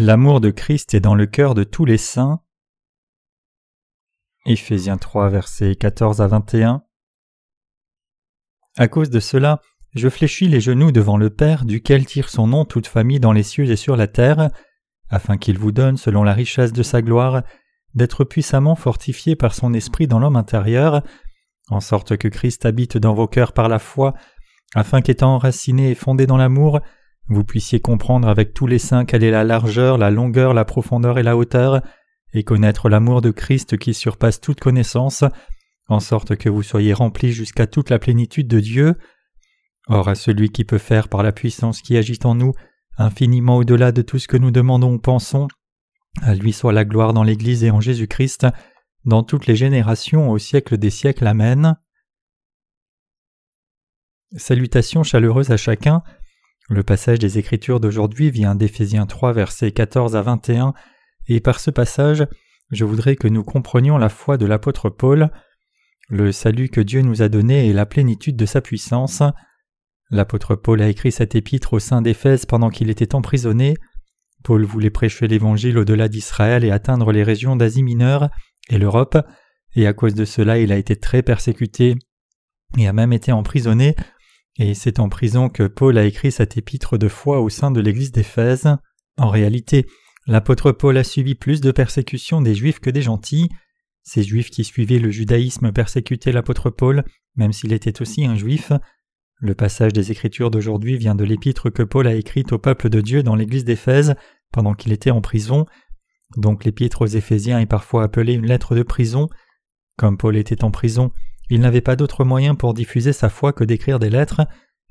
L'amour de Christ est dans le cœur de tous les saints. Éphésiens 3 versets 14 à 21 À cause de cela, je fléchis les genoux devant le Père, duquel tire son nom toute famille dans les cieux et sur la terre, afin qu'il vous donne, selon la richesse de sa gloire, d'être puissamment fortifié par son esprit dans l'homme intérieur, en sorte que Christ habite dans vos cœurs par la foi, afin qu'étant enraciné et fondé dans l'amour, vous puissiez comprendre avec tous les saints quelle est la largeur, la longueur, la profondeur et la hauteur, et connaître l'amour de Christ qui surpasse toute connaissance, en sorte que vous soyez remplis jusqu'à toute la plénitude de Dieu. Or à celui qui peut faire par la puissance qui agit en nous, infiniment au-delà de tout ce que nous demandons ou pensons, à lui soit la gloire dans l'Église et en Jésus-Christ, dans toutes les générations au siècle des siècles. Amen. Salutations chaleureuses à chacun. Le passage des Écritures d'aujourd'hui vient d'Éphésiens 3 versets 14 à 21, et par ce passage, je voudrais que nous comprenions la foi de l'apôtre Paul. Le salut que Dieu nous a donné est la plénitude de sa puissance. L'apôtre Paul a écrit cet épître au sein d'Éphèse pendant qu'il était emprisonné. Paul voulait prêcher l'Évangile au-delà d'Israël et atteindre les régions d'Asie mineure et l'Europe, et à cause de cela il a été très persécuté et a même été emprisonné et c'est en prison que Paul a écrit cet épître de foi au sein de l'église d'Éphèse. En réalité, l'apôtre Paul a subi plus de persécutions des Juifs que des gentils. Ces Juifs qui suivaient le judaïsme persécutaient l'apôtre Paul, même s'il était aussi un Juif. Le passage des Écritures d'aujourd'hui vient de l'épître que Paul a écrite au peuple de Dieu dans l'église d'Éphèse pendant qu'il était en prison. Donc l'épître aux Éphésiens est parfois appelée une lettre de prison. Comme Paul était en prison, il n'avait pas d'autre moyen pour diffuser sa foi que d'écrire des lettres,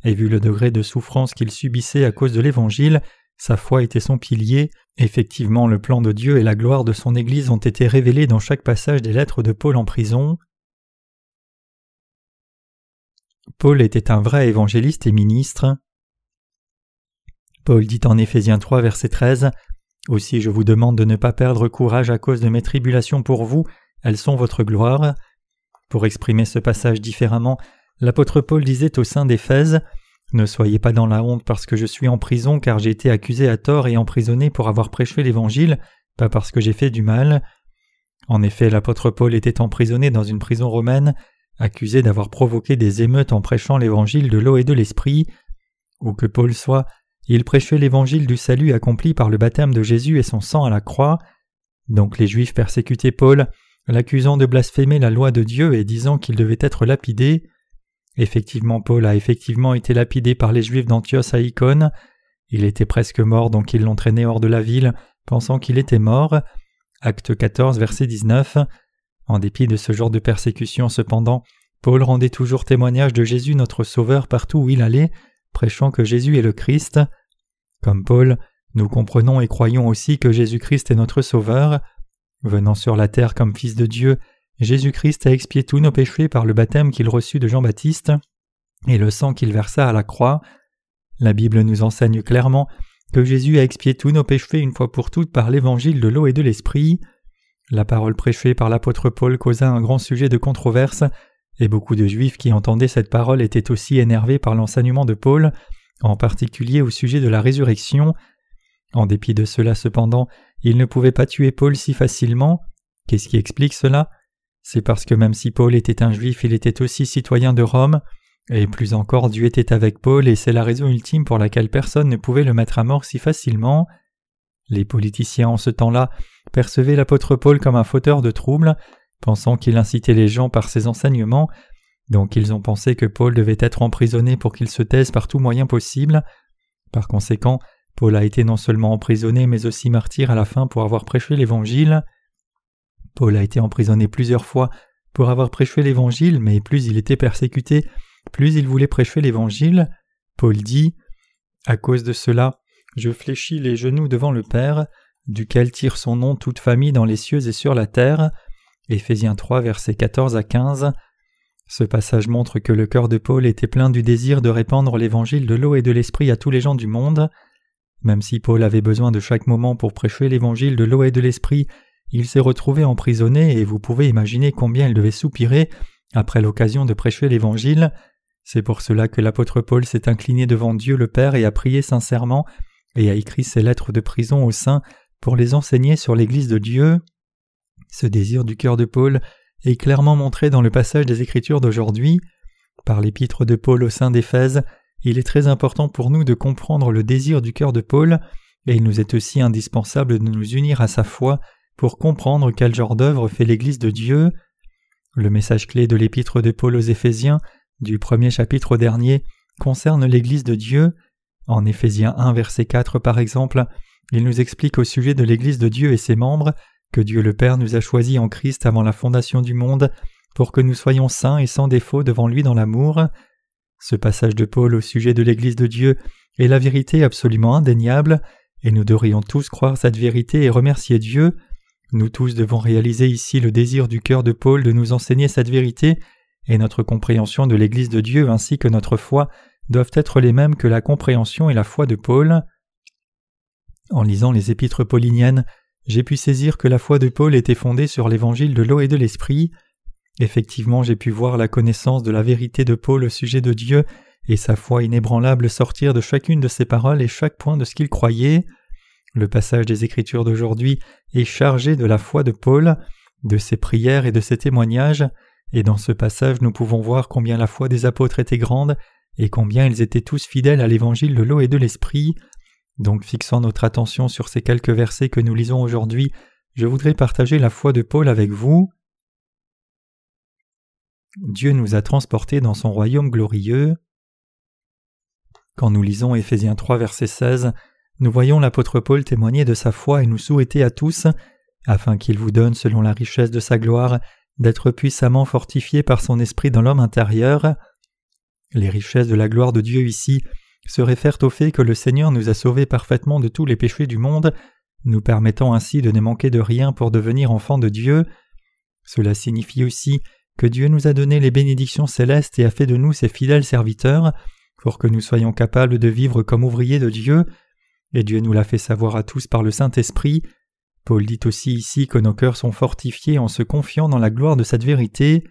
et vu le degré de souffrance qu'il subissait à cause de l'Évangile, sa foi était son pilier. Effectivement, le plan de Dieu et la gloire de son Église ont été révélés dans chaque passage des lettres de Paul en prison. Paul était un vrai évangéliste et ministre. Paul dit en Éphésiens 3 verset 13 Aussi je vous demande de ne pas perdre courage à cause de mes tribulations pour vous, elles sont votre gloire. Pour exprimer ce passage différemment, l'apôtre Paul disait au sein d'Éphèse Ne soyez pas dans la honte parce que je suis en prison, car j'ai été accusé à tort et emprisonné pour avoir prêché l'Évangile, pas parce que j'ai fait du mal. En effet, l'apôtre Paul était emprisonné dans une prison romaine, accusé d'avoir provoqué des émeutes en prêchant l'Évangile de l'eau et de l'Esprit. Où que Paul soit, il prêchait l'Évangile du salut accompli par le baptême de Jésus et son sang à la croix. Donc les Juifs persécutaient Paul, l'accusant de blasphémer la loi de Dieu et disant qu'il devait être lapidé. Effectivement, Paul a effectivement été lapidé par les Juifs d'Antioche à Icône. Il était presque mort, donc ils l'ont traîné hors de la ville, pensant qu'il était mort. Acte 14, verset 19. En dépit de ce genre de persécution, cependant, Paul rendait toujours témoignage de Jésus notre Sauveur partout où il allait, prêchant que Jésus est le Christ. Comme Paul, nous comprenons et croyons aussi que Jésus-Christ est notre Sauveur. Venant sur la terre comme Fils de Dieu, Jésus-Christ a expié tous nos péchés par le baptême qu'il reçut de Jean-Baptiste et le sang qu'il versa à la croix. La Bible nous enseigne clairement que Jésus a expié tous nos péchés une fois pour toutes par l'évangile de l'eau et de l'esprit. La parole prêchée par l'apôtre Paul causa un grand sujet de controverse, et beaucoup de Juifs qui entendaient cette parole étaient aussi énervés par l'enseignement de Paul, en particulier au sujet de la résurrection. En dépit de cela cependant, il ne pouvait pas tuer Paul si facilement. Qu'est-ce qui explique cela? C'est parce que même si Paul était un juif, il était aussi citoyen de Rome, et plus encore Dieu était avec Paul, et c'est la raison ultime pour laquelle personne ne pouvait le mettre à mort si facilement. Les politiciens en ce temps-là percevaient l'apôtre Paul comme un fauteur de troubles, pensant qu'il incitait les gens par ses enseignements, donc ils ont pensé que Paul devait être emprisonné pour qu'il se taise par tout moyen possible. Par conséquent, Paul a été non seulement emprisonné mais aussi martyr à la fin pour avoir prêché l'Évangile. Paul a été emprisonné plusieurs fois pour avoir prêché l'Évangile, mais plus il était persécuté, plus il voulait prêcher l'Évangile. Paul dit À cause de cela, je fléchis les genoux devant le Père, duquel tire son nom toute famille dans les cieux et sur la terre. Éphésiens 3, versets 14 à 15. Ce passage montre que le cœur de Paul était plein du désir de répandre l'évangile de l'eau et de l'esprit à tous les gens du monde. Même si Paul avait besoin de chaque moment pour prêcher l'évangile de l'eau et de l'esprit, il s'est retrouvé emprisonné et vous pouvez imaginer combien il devait soupirer après l'occasion de prêcher l'évangile. C'est pour cela que l'apôtre Paul s'est incliné devant Dieu le Père et a prié sincèrement et a écrit ses lettres de prison aux saints pour les enseigner sur l'Église de Dieu. Ce désir du cœur de Paul est clairement montré dans le passage des Écritures d'aujourd'hui. Par l'épître de Paul au sein d'Éphèse, il est très important pour nous de comprendre le désir du cœur de Paul, et il nous est aussi indispensable de nous unir à sa foi pour comprendre quel genre d'œuvre fait l'Église de Dieu. Le message clé de l'épître de Paul aux Éphésiens, du premier chapitre au dernier, concerne l'Église de Dieu. En Éphésiens 1 verset 4 par exemple, il nous explique au sujet de l'Église de Dieu et ses membres que Dieu le Père nous a choisis en Christ avant la fondation du monde pour que nous soyons saints et sans défaut devant lui dans l'amour. Ce passage de Paul au sujet de l'Église de Dieu est la vérité absolument indéniable, et nous devrions tous croire cette vérité et remercier Dieu. Nous tous devons réaliser ici le désir du cœur de Paul de nous enseigner cette vérité, et notre compréhension de l'Église de Dieu ainsi que notre foi doivent être les mêmes que la compréhension et la foi de Paul. En lisant les épîtres pauliniennes, j'ai pu saisir que la foi de Paul était fondée sur l'évangile de l'eau et de l'esprit. Effectivement, j'ai pu voir la connaissance de la vérité de Paul au sujet de Dieu et sa foi inébranlable sortir de chacune de ses paroles et chaque point de ce qu'il croyait. Le passage des Écritures d'aujourd'hui est chargé de la foi de Paul, de ses prières et de ses témoignages, et dans ce passage nous pouvons voir combien la foi des apôtres était grande et combien ils étaient tous fidèles à l'évangile de l'eau et de l'esprit. Donc fixant notre attention sur ces quelques versets que nous lisons aujourd'hui, je voudrais partager la foi de Paul avec vous. Dieu nous a transportés dans son royaume glorieux. Quand nous lisons Éphésiens 3 verset 16, nous voyons l'apôtre Paul témoigner de sa foi et nous souhaiter à tous, afin qu'il vous donne selon la richesse de sa gloire, d'être puissamment fortifié par son esprit dans l'homme intérieur. Les richesses de la gloire de Dieu ici se réfèrent au fait que le Seigneur nous a sauvés parfaitement de tous les péchés du monde, nous permettant ainsi de ne manquer de rien pour devenir enfants de Dieu. Cela signifie aussi que Dieu nous a donné les bénédictions célestes et a fait de nous ses fidèles serviteurs, pour que nous soyons capables de vivre comme ouvriers de Dieu, et Dieu nous l'a fait savoir à tous par le Saint-Esprit. Paul dit aussi ici que nos cœurs sont fortifiés en se confiant dans la gloire de cette vérité.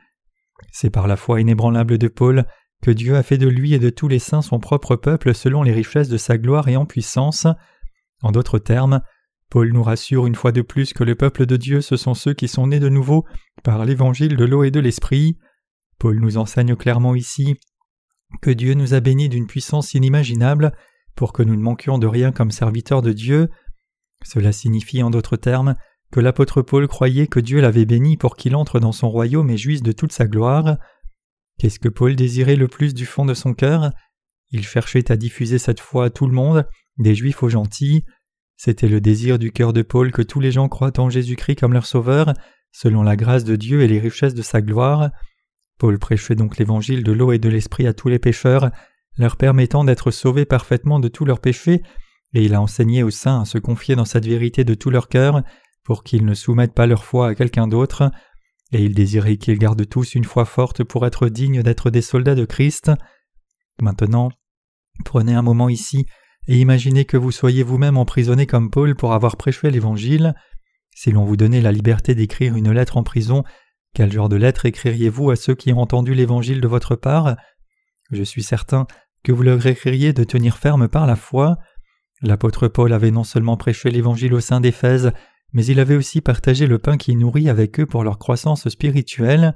C'est par la foi inébranlable de Paul que Dieu a fait de lui et de tous les saints son propre peuple selon les richesses de sa gloire et en puissance. En d'autres termes, Paul nous rassure une fois de plus que le peuple de Dieu ce sont ceux qui sont nés de nouveau par l'évangile de l'eau et de l'esprit. Paul nous enseigne clairement ici que Dieu nous a bénis d'une puissance inimaginable pour que nous ne manquions de rien comme serviteurs de Dieu. Cela signifie en d'autres termes que l'apôtre Paul croyait que Dieu l'avait béni pour qu'il entre dans son royaume et jouisse de toute sa gloire. Qu'est-ce que Paul désirait le plus du fond de son cœur? Il cherchait à diffuser cette foi à tout le monde, des juifs aux gentils. C'était le désir du cœur de Paul que tous les gens croient en Jésus-Christ comme leur sauveur, selon la grâce de Dieu et les richesses de sa gloire. Paul prêchait donc l'évangile de l'eau et de l'esprit à tous les pécheurs, leur permettant d'être sauvés parfaitement de tous leurs péchés, et il a enseigné aux saints à se confier dans cette vérité de tout leur cœur, pour qu'ils ne soumettent pas leur foi à quelqu'un d'autre, et il désirait qu'ils gardent tous une foi forte pour être dignes d'être des soldats de Christ. Maintenant, prenez un moment ici et imaginez que vous soyez vous-même emprisonné comme Paul pour avoir prêché l'Évangile. Si l'on vous donnait la liberté d'écrire une lettre en prison, quel genre de lettre écririez-vous à ceux qui ont entendu l'Évangile de votre part? Je suis certain que vous leur écririez de tenir ferme par la foi. L'apôtre Paul avait non seulement prêché l'Évangile au sein d'Éphèse, mais il avait aussi partagé le pain qui nourrit avec eux pour leur croissance spirituelle.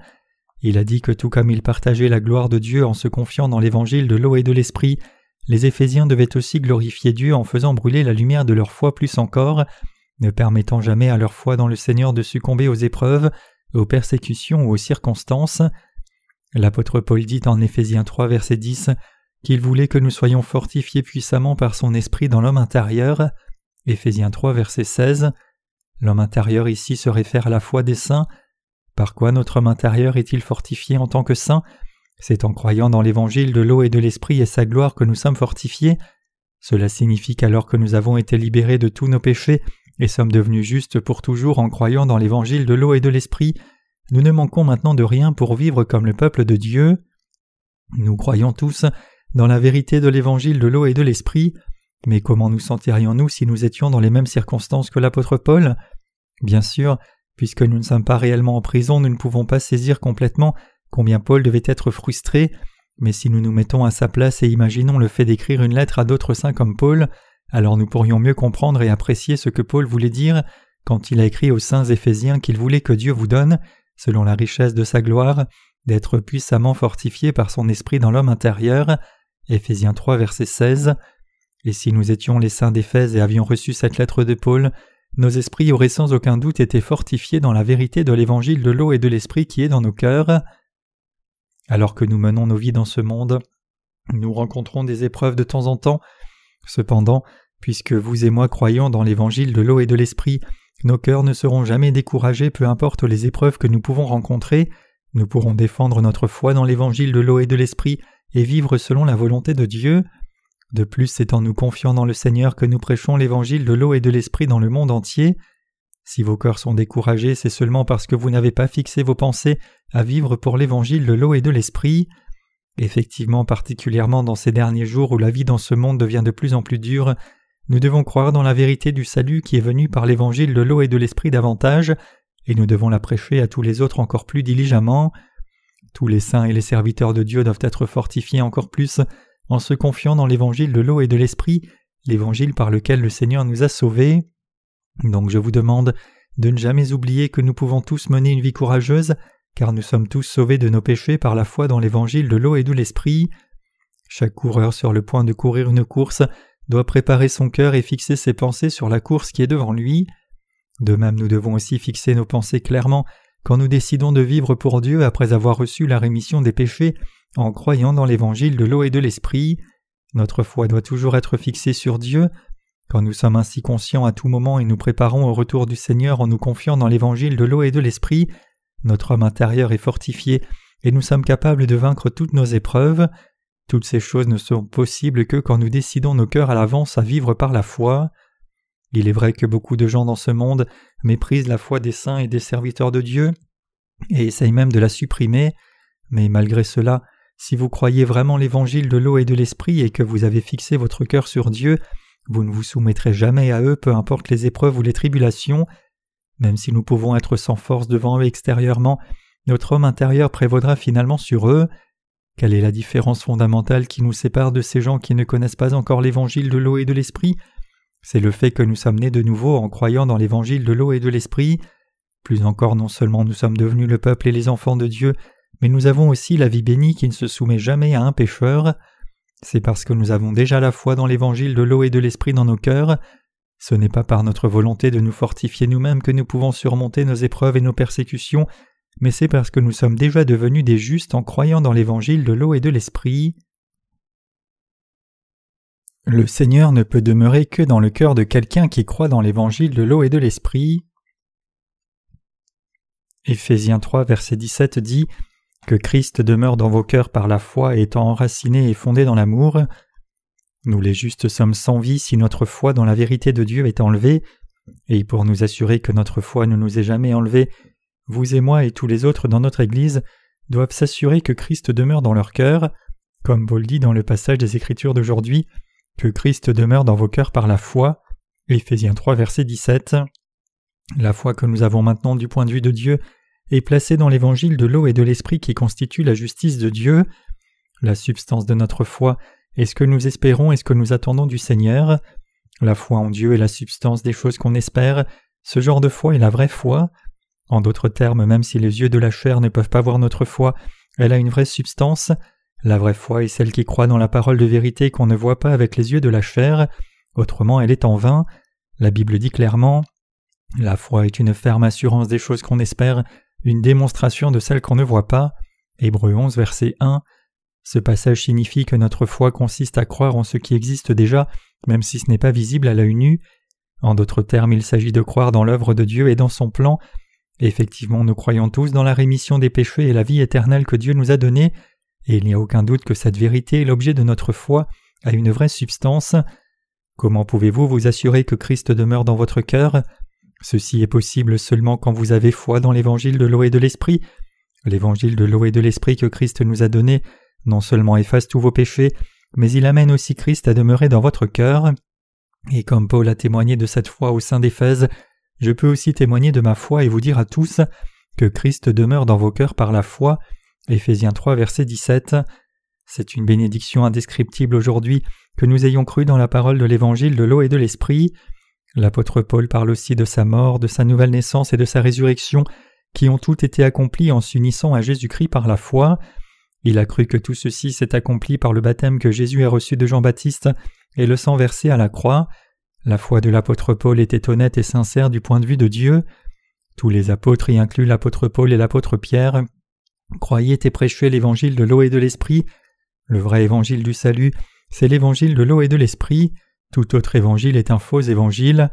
Il a dit que tout comme il partageait la gloire de Dieu en se confiant dans l'évangile de l'eau et de l'esprit, les Éphésiens devaient aussi glorifier Dieu en faisant brûler la lumière de leur foi plus encore, ne permettant jamais à leur foi dans le Seigneur de succomber aux épreuves, aux persécutions ou aux circonstances. L'apôtre Paul dit en Éphésiens 3 verset 10 qu'il voulait que nous soyons fortifiés puissamment par son esprit dans l'homme intérieur. Éphésiens 3 verset 16 L'homme intérieur ici se réfère à la foi des saints. Par quoi notre homme intérieur est-il fortifié en tant que saint? C'est en croyant dans l'évangile de l'eau et de l'esprit et sa gloire que nous sommes fortifiés. Cela signifie qu'alors que nous avons été libérés de tous nos péchés et sommes devenus justes pour toujours en croyant dans l'évangile de l'eau et de l'esprit, nous ne manquons maintenant de rien pour vivre comme le peuple de Dieu. Nous croyons tous dans la vérité de l'évangile de l'eau et de l'esprit, mais comment nous sentirions-nous si nous étions dans les mêmes circonstances que l'apôtre Paul? Bien sûr, puisque nous ne sommes pas réellement en prison, nous ne pouvons pas saisir complètement combien Paul devait être frustré, mais si nous nous mettons à sa place et imaginons le fait d'écrire une lettre à d'autres saints comme Paul, alors nous pourrions mieux comprendre et apprécier ce que Paul voulait dire quand il a écrit aux saints Éphésiens qu'il voulait que Dieu vous donne, selon la richesse de sa gloire, d'être puissamment fortifié par son esprit dans l'homme intérieur. Éphésiens 3, verset 16. Et si nous étions les saints d'Éphèse et avions reçu cette lettre de Paul, nos esprits auraient sans aucun doute été fortifiés dans la vérité de l'évangile de l'eau et de l'esprit qui est dans nos cœurs. Alors que nous menons nos vies dans ce monde, nous rencontrons des épreuves de temps en temps. Cependant, puisque vous et moi croyons dans l'évangile de l'eau et de l'esprit, nos cœurs ne seront jamais découragés peu importe les épreuves que nous pouvons rencontrer, nous pourrons défendre notre foi dans l'évangile de l'eau et de l'esprit et vivre selon la volonté de Dieu. De plus, c'est en nous confiant dans le Seigneur que nous prêchons l'évangile de l'eau et de l'esprit dans le monde entier. Si vos cœurs sont découragés, c'est seulement parce que vous n'avez pas fixé vos pensées à vivre pour l'évangile de l'eau et de l'esprit. Effectivement, particulièrement dans ces derniers jours où la vie dans ce monde devient de plus en plus dure, nous devons croire dans la vérité du salut qui est venu par l'évangile de l'eau et de l'esprit davantage, et nous devons la prêcher à tous les autres encore plus diligemment. Tous les saints et les serviteurs de Dieu doivent être fortifiés encore plus en se confiant dans l'évangile de l'eau et de l'esprit, l'évangile par lequel le Seigneur nous a sauvés. Donc je vous demande de ne jamais oublier que nous pouvons tous mener une vie courageuse, car nous sommes tous sauvés de nos péchés par la foi dans l'évangile de l'eau et de l'esprit. Chaque coureur sur le point de courir une course doit préparer son cœur et fixer ses pensées sur la course qui est devant lui. De même nous devons aussi fixer nos pensées clairement quand nous décidons de vivre pour Dieu après avoir reçu la rémission des péchés en croyant dans l'évangile de l'eau et de l'esprit. Notre foi doit toujours être fixée sur Dieu. Quand nous sommes ainsi conscients à tout moment et nous préparons au retour du Seigneur en nous confiant dans l'évangile de l'eau et de l'esprit, notre homme intérieur est fortifié et nous sommes capables de vaincre toutes nos épreuves. Toutes ces choses ne sont possibles que quand nous décidons nos cœurs à l'avance à vivre par la foi. Il est vrai que beaucoup de gens dans ce monde méprisent la foi des saints et des serviteurs de Dieu et essayent même de la supprimer, mais malgré cela, si vous croyez vraiment l'évangile de l'eau et de l'esprit et que vous avez fixé votre cœur sur Dieu, vous ne vous soumettrez jamais à eux peu importe les épreuves ou les tribulations. Même si nous pouvons être sans force devant eux extérieurement, notre homme intérieur prévaudra finalement sur eux. Quelle est la différence fondamentale qui nous sépare de ces gens qui ne connaissent pas encore l'évangile de l'eau et de l'esprit? C'est le fait que nous sommes nés de nouveau en croyant dans l'évangile de l'eau et de l'esprit. Plus encore, non seulement nous sommes devenus le peuple et les enfants de Dieu, mais nous avons aussi la vie bénie qui ne se soumet jamais à un pécheur. C'est parce que nous avons déjà la foi dans l'évangile de l'eau et de l'esprit dans nos cœurs. Ce n'est pas par notre volonté de nous fortifier nous-mêmes que nous pouvons surmonter nos épreuves et nos persécutions, mais c'est parce que nous sommes déjà devenus des justes en croyant dans l'évangile de l'eau et de l'esprit. Le Seigneur ne peut demeurer que dans le cœur de quelqu'un qui croit dans l'évangile de l'eau et de l'esprit. Éphésiens 3, verset 17 dit que Christ demeure dans vos cœurs par la foi étant enraciné et fondé dans l'amour. Nous les justes sommes sans vie si notre foi dans la vérité de Dieu est enlevée, et pour nous assurer que notre foi ne nous est jamais enlevée, vous et moi et tous les autres dans notre Église doivent s'assurer que Christ demeure dans leur cœur, comme Paul dit dans le passage des Écritures d'aujourd'hui, que Christ demeure dans vos cœurs par la foi. Éphésiens 3 verset 17. La foi que nous avons maintenant du point de vue de Dieu est placé dans l'évangile de l'eau et de l'esprit qui constitue la justice de Dieu. La substance de notre foi est ce que nous espérons et ce que nous attendons du Seigneur? La foi en Dieu est la substance des choses qu'on espère. Ce genre de foi est la vraie foi. En d'autres termes, même si les yeux de la chair ne peuvent pas voir notre foi, elle a une vraie substance. La vraie foi est celle qui croit dans la parole de vérité qu'on ne voit pas avec les yeux de la chair. Autrement, elle est en vain. La Bible dit clairement La foi est une ferme assurance des choses qu'on espère, une démonstration de celle qu'on ne voit pas. Hébreu 11, verset 1. Ce passage signifie que notre foi consiste à croire en ce qui existe déjà, même si ce n'est pas visible à l'œil nu. En d'autres termes, il s'agit de croire dans l'œuvre de Dieu et dans son plan. Effectivement, nous croyons tous dans la rémission des péchés et la vie éternelle que Dieu nous a donnée, et il n'y a aucun doute que cette vérité est l'objet de notre foi, a une vraie substance. Comment pouvez-vous vous assurer que Christ demeure dans votre cœur? Ceci est possible seulement quand vous avez foi dans l'évangile de l'eau et de l'esprit. L'évangile de l'eau et de l'esprit que Christ nous a donné non seulement efface tous vos péchés, mais il amène aussi Christ à demeurer dans votre cœur. Et comme Paul a témoigné de cette foi au sein d'Éphèse, je peux aussi témoigner de ma foi et vous dire à tous que Christ demeure dans vos cœurs par la foi. Éphésiens 3, verset 17. C'est une bénédiction indescriptible aujourd'hui que nous ayons cru dans la parole de l'Évangile de l'eau et de l'Esprit. L'apôtre Paul parle aussi de sa mort, de sa nouvelle naissance et de sa résurrection, qui ont toutes été accomplies en s'unissant à Jésus-Christ par la foi. Il a cru que tout ceci s'est accompli par le baptême que Jésus a reçu de Jean-Baptiste et le sang versé à la croix. La foi de l'apôtre Paul était honnête et sincère du point de vue de Dieu. Tous les apôtres, y inclus l'apôtre Paul et l'apôtre Pierre, croyaient et prêchaient l'évangile de l'eau et de l'esprit. Le vrai évangile du salut, c'est l'évangile de l'eau et de l'esprit. Tout autre évangile est un faux évangile.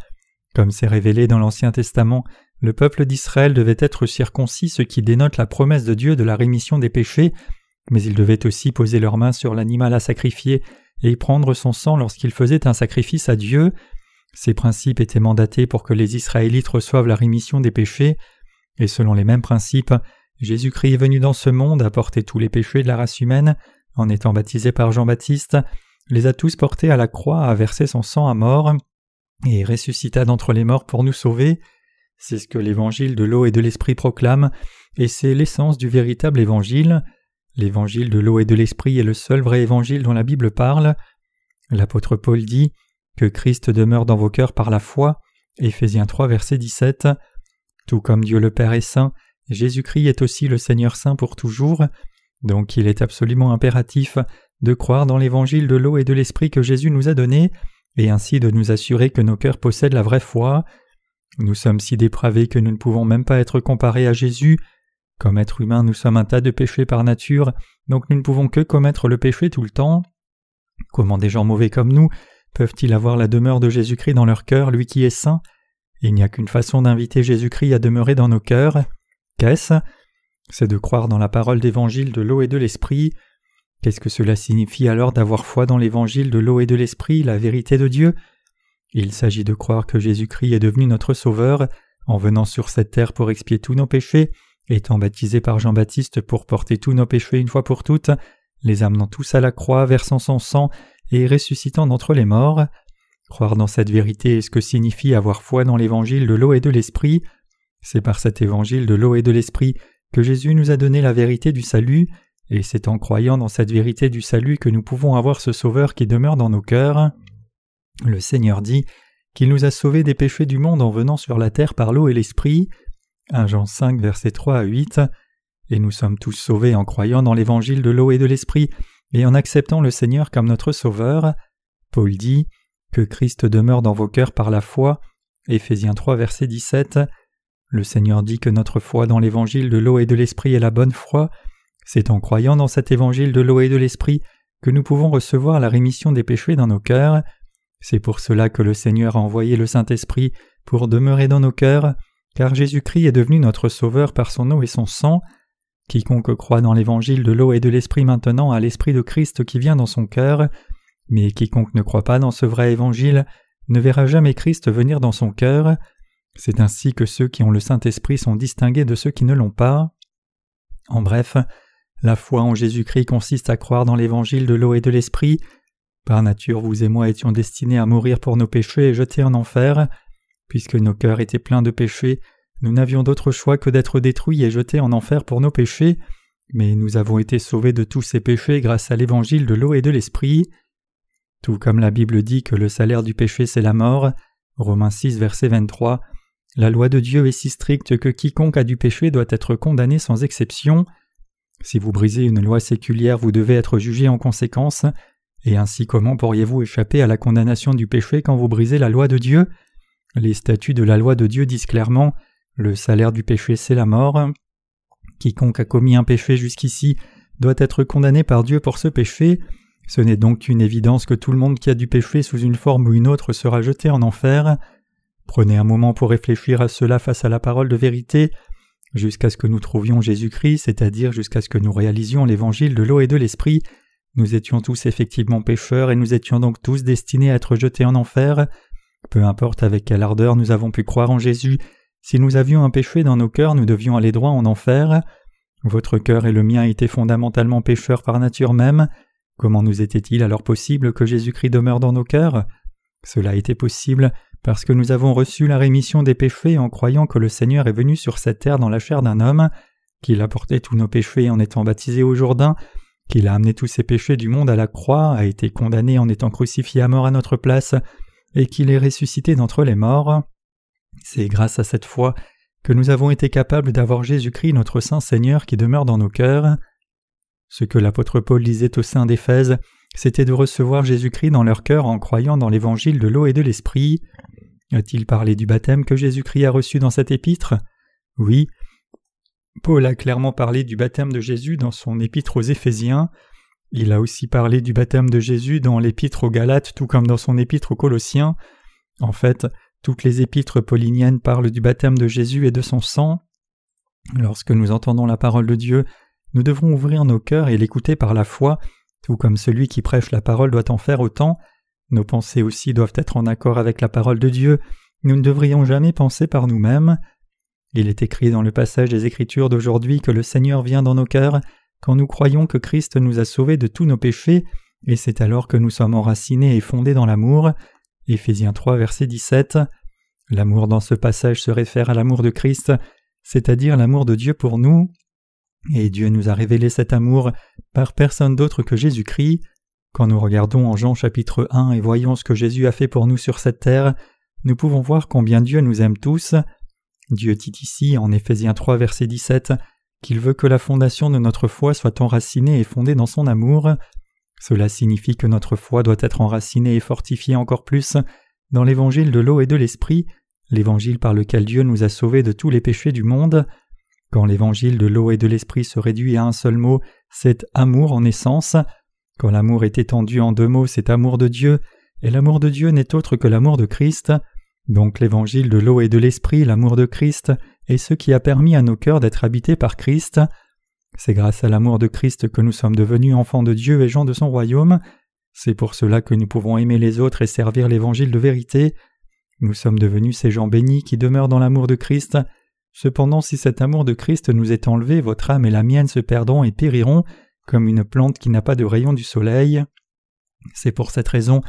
Comme c'est révélé dans l'Ancien Testament, le peuple d'Israël devait être circoncis, ce qui dénote la promesse de Dieu de la rémission des péchés, mais ils devaient aussi poser leurs mains sur l'animal à sacrifier et y prendre son sang lorsqu'ils faisaient un sacrifice à Dieu. Ces principes étaient mandatés pour que les Israélites reçoivent la rémission des péchés, et selon les mêmes principes, Jésus-Christ est venu dans ce monde apporter tous les péchés de la race humaine, en étant baptisé par Jean-Baptiste, les a tous portés à la croix, a versé son sang à mort, et ressuscita d'entre les morts pour nous sauver. C'est ce que l'évangile de l'eau et de l'esprit proclame, et c'est l'essence du véritable évangile. L'évangile de l'eau et de l'esprit est le seul vrai évangile dont la Bible parle. L'apôtre Paul dit que Christ demeure dans vos cœurs par la foi. Éphésiens 3, verset 17. Tout comme Dieu le Père est saint, Jésus-Christ est aussi le Seigneur saint pour toujours. Donc il est absolument impératif de croire dans l'évangile de l'eau et de l'esprit que Jésus nous a donné, et ainsi de nous assurer que nos cœurs possèdent la vraie foi. Nous sommes si dépravés que nous ne pouvons même pas être comparés à Jésus. Comme êtres humains, nous sommes un tas de péchés par nature, donc nous ne pouvons que commettre le péché tout le temps. Comment des gens mauvais comme nous peuvent-ils avoir la demeure de Jésus-Christ dans leur cœur, lui qui est saint? Il n'y a qu'une façon d'inviter Jésus-Christ à demeurer dans nos cœurs. Qu'est-ce? C'est de croire dans la parole d'évangile de l'eau et de l'esprit. Qu'est-ce que cela signifie alors d'avoir foi dans l'évangile de l'eau et de l'esprit, la vérité de Dieu? Il s'agit de croire que Jésus-Christ est devenu notre Sauveur, en venant sur cette terre pour expier tous nos péchés, étant baptisé par Jean-Baptiste pour porter tous nos péchés une fois pour toutes, les amenant tous à la croix, versant son sang et ressuscitant d'entre les morts. Croire dans cette vérité est ce que signifie avoir foi dans l'évangile de l'eau et de l'esprit. C'est par cet évangile de l'eau et de l'esprit que Jésus nous a donné la vérité du salut, et c'est en croyant dans cette vérité du salut que nous pouvons avoir ce Sauveur qui demeure dans nos cœurs. Le Seigneur dit qu'il nous a sauvés des péchés du monde en venant sur la terre par l'eau et l'esprit. 1 Jean 5 versets 3 à 8. Et nous sommes tous sauvés en croyant dans l'évangile de l'eau et de l'esprit et en acceptant le Seigneur comme notre Sauveur. Paul dit que Christ demeure dans vos cœurs par la foi. Éphésiens 3 verset 17. Le Seigneur dit que notre foi dans l'évangile de l'eau et de l'esprit est la bonne foi. C'est en croyant dans cet évangile de l'eau et de l'esprit que nous pouvons recevoir la rémission des péchés dans nos cœurs. C'est pour cela que le Seigneur a envoyé le Saint-Esprit pour demeurer dans nos cœurs, car Jésus-Christ est devenu notre Sauveur par son eau et son sang. Quiconque croit dans l'évangile de l'eau et de l'esprit maintenant a l'Esprit de Christ qui vient dans son cœur, mais quiconque ne croit pas dans ce vrai évangile ne verra jamais Christ venir dans son cœur. C'est ainsi que ceux qui ont le Saint-Esprit sont distingués de ceux qui ne l'ont pas. En bref, la foi en Jésus-Christ consiste à croire dans l'évangile de l'eau et de l'esprit. Par nature, vous et moi étions destinés à mourir pour nos péchés et jetés en enfer. Puisque nos cœurs étaient pleins de péchés, nous n'avions d'autre choix que d'être détruits et jetés en enfer pour nos péchés, mais nous avons été sauvés de tous ces péchés grâce à l'évangile de l'eau et de l'esprit. Tout comme la Bible dit que le salaire du péché c'est la mort, Romains 6 verset 23, la loi de Dieu est si stricte que quiconque a du péché doit être condamné sans exception. Si vous brisez une loi séculière, vous devez être jugé en conséquence, et ainsi comment pourriez-vous échapper à la condamnation du péché quand vous brisez la loi de Dieu? Les statuts de la loi de Dieu disent clairement le salaire du péché, c'est la mort. Quiconque a commis un péché jusqu'ici doit être condamné par Dieu pour ce péché. Ce n'est donc une évidence que tout le monde qui a du péché sous une forme ou une autre sera jeté en enfer. Prenez un moment pour réfléchir à cela face à la parole de vérité, jusqu'à ce que nous trouvions Jésus-Christ, c'est-à-dire jusqu'à ce que nous réalisions l'évangile de l'eau et de l'esprit. Nous étions tous effectivement pécheurs et nous étions donc tous destinés à être jetés en enfer. Peu importe avec quelle ardeur nous avons pu croire en Jésus, si nous avions un péché dans nos cœurs, nous devions aller droit en enfer. Votre cœur et le mien étaient fondamentalement pécheurs par nature même. Comment nous était-il alors possible que Jésus-Christ demeure dans nos cœurs? Cela était possible parce que nous avons reçu la rémission des péchés en croyant que le Seigneur est venu sur cette terre dans la chair d'un homme, qu'il a porté tous nos péchés en étant baptisé au Jourdain, qu'il a amené tous ses péchés du monde à la croix, a été condamné en étant crucifié à mort à notre place, et qu'il est ressuscité d'entre les morts. C'est grâce à cette foi que nous avons été capables d'avoir Jésus-Christ notre Saint Seigneur qui demeure dans nos cœurs. Ce que l'apôtre Paul disait au sein d'Éphèse, c'était de recevoir Jésus-Christ dans leur cœur en croyant dans l'évangile de l'eau et de l'esprit. A-t-il parlé du baptême que Jésus-Christ a reçu dans cet épître? Oui. Paul a clairement parlé du baptême de Jésus dans son épître aux Éphésiens. Il a aussi parlé du baptême de Jésus dans l'épître aux Galates tout comme dans son épître aux Colossiens. En fait, toutes les épîtres pauliniennes parlent du baptême de Jésus et de son sang. Lorsque nous entendons la parole de Dieu, nous devrons ouvrir nos cœurs et l'écouter par la foi, tout comme celui qui prêche la parole doit en faire autant. Nos pensées aussi doivent être en accord avec la parole de Dieu. Nous ne devrions jamais penser par nous-mêmes. Il est écrit dans le passage des Écritures d'aujourd'hui que le Seigneur vient dans nos cœurs quand nous croyons que Christ nous a sauvés de tous nos péchés, et c'est alors que nous sommes enracinés et fondés dans l'amour. Éphésiens 3, verset 17. L'amour dans ce passage se réfère à l'amour de Christ, c'est-à-dire l'amour de Dieu pour nous. Et Dieu nous a révélé cet amour par personne d'autre que Jésus-Christ. Quand nous regardons en Jean chapitre 1 et voyons ce que Jésus a fait pour nous sur cette terre, nous pouvons voir combien Dieu nous aime tous. Dieu dit ici, en Éphésiens 3 verset 17, qu'il veut que la fondation de notre foi soit enracinée et fondée dans son amour. Cela signifie que notre foi doit être enracinée et fortifiée encore plus dans l'évangile de l'eau et de l'esprit, l'évangile par lequel Dieu nous a sauvés de tous les péchés du monde. Quand l'évangile de l'eau et de l'esprit se réduit à un seul mot, c'est amour en essence. Quand l'amour est étendu en deux mots, c'est amour de Dieu, et l'amour de Dieu n'est autre que l'amour de Christ. Donc l'évangile de l'eau et de l'esprit, l'amour de Christ, est ce qui a permis à nos cœurs d'être habités par Christ. C'est grâce à l'amour de Christ que nous sommes devenus enfants de Dieu et gens de son royaume. C'est pour cela que nous pouvons aimer les autres et servir l'évangile de vérité. Nous sommes devenus ces gens bénis qui demeurent dans l'amour de Christ. Cependant, si cet amour de Christ nous est enlevé, votre âme et la mienne se perdront et périront, comme une plante qui n'a pas de rayon du soleil. C'est pour cette raison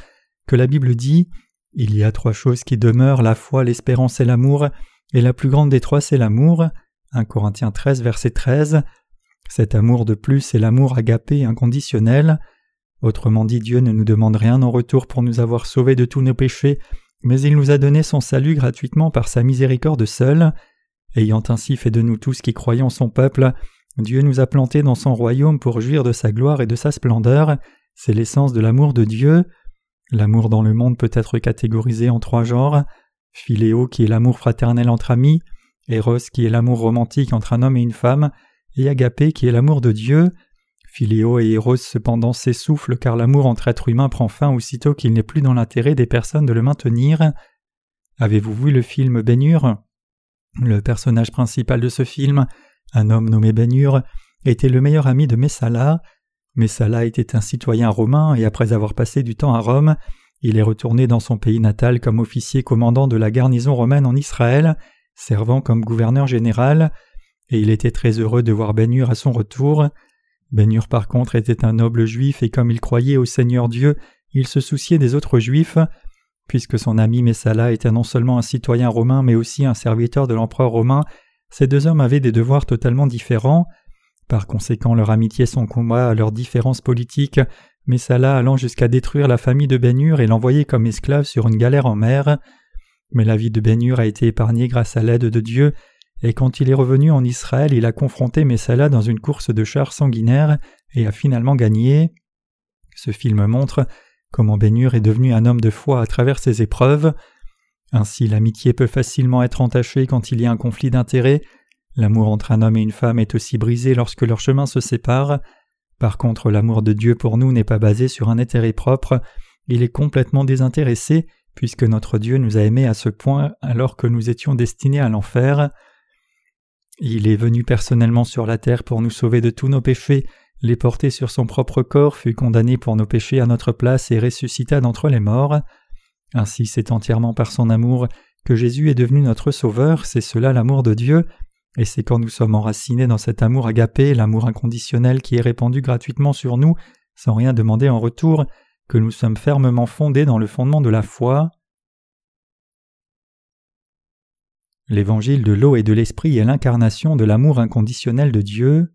que la Bible dit Il y a trois choses qui demeurent, la foi, l'espérance et l'amour, et la plus grande des trois c'est l'amour. 1 Corinthiens 13, verset 13. Cet amour de plus est l'amour agapé inconditionnel. Autrement dit, Dieu ne nous demande rien en retour pour nous avoir sauvés de tous nos péchés, mais il nous a donné son salut gratuitement par sa miséricorde seule. Ayant ainsi fait de nous tous qui croyons son peuple, Dieu nous a plantés dans son royaume pour jouir de sa gloire et de sa splendeur. C'est l'essence de l'amour de Dieu. L'amour dans le monde peut être catégorisé en trois genres. Philéo qui est l'amour fraternel entre amis, Eros qui est l'amour romantique entre un homme et une femme, et Agapé qui est l'amour de Dieu. Philéo et Eros cependant s'essoufflent car l'amour entre êtres humains prend fin aussitôt qu'il n'est plus dans l'intérêt des personnes de le maintenir. Avez-vous vu le film Bénure Le personnage principal de ce film, un homme nommé Bénure, était le meilleur ami de Messala. Messala était un citoyen romain et après avoir passé du temps à Rome, il est retourné dans son pays natal comme officier commandant de la garnison romaine en Israël, servant comme gouverneur général, et il était très heureux de voir Bénure à son retour. Bénur par contre était un noble juif et comme il croyait au Seigneur Dieu, il se souciait des autres juifs. Puisque son ami Messala était non seulement un citoyen romain mais aussi un serviteur de l'empereur romain, ces deux hommes avaient des devoirs totalement différents. Par conséquent, leur amitié son combat à leurs différences politiques, Messala allant jusqu'à détruire la famille de Bénur et l'envoyer comme esclave sur une galère en mer. Mais la vie de Bénur a été épargnée grâce à l'aide de Dieu, et quand il est revenu en Israël, il a confronté Messala dans une course de chars sanguinaire et a finalement gagné. Ce film montre comment Bénur est devenu un homme de foi à travers ses épreuves. Ainsi l'amitié peut facilement être entachée quand il y a un conflit d'intérêts. L'amour entre un homme et une femme est aussi brisé lorsque leurs chemins se séparent. Par contre, l'amour de Dieu pour nous n'est pas basé sur un intérêt propre, il est complètement désintéressé, puisque notre Dieu nous a aimés à ce point alors que nous étions destinés à l'enfer. Il est venu personnellement sur la terre pour nous sauver de tous nos péchés, les porter sur son propre corps, fut condamné pour nos péchés à notre place et ressuscita d'entre les morts. Ainsi c'est entièrement par son amour que Jésus est devenu notre Sauveur, c'est cela l'amour de Dieu, et c'est quand nous sommes enracinés dans cet amour agapé, l'amour inconditionnel qui est répandu gratuitement sur nous, sans rien demander en retour, que nous sommes fermement fondés dans le fondement de la foi. L'évangile de l'eau et de l'esprit est l'incarnation de l'amour inconditionnel de Dieu.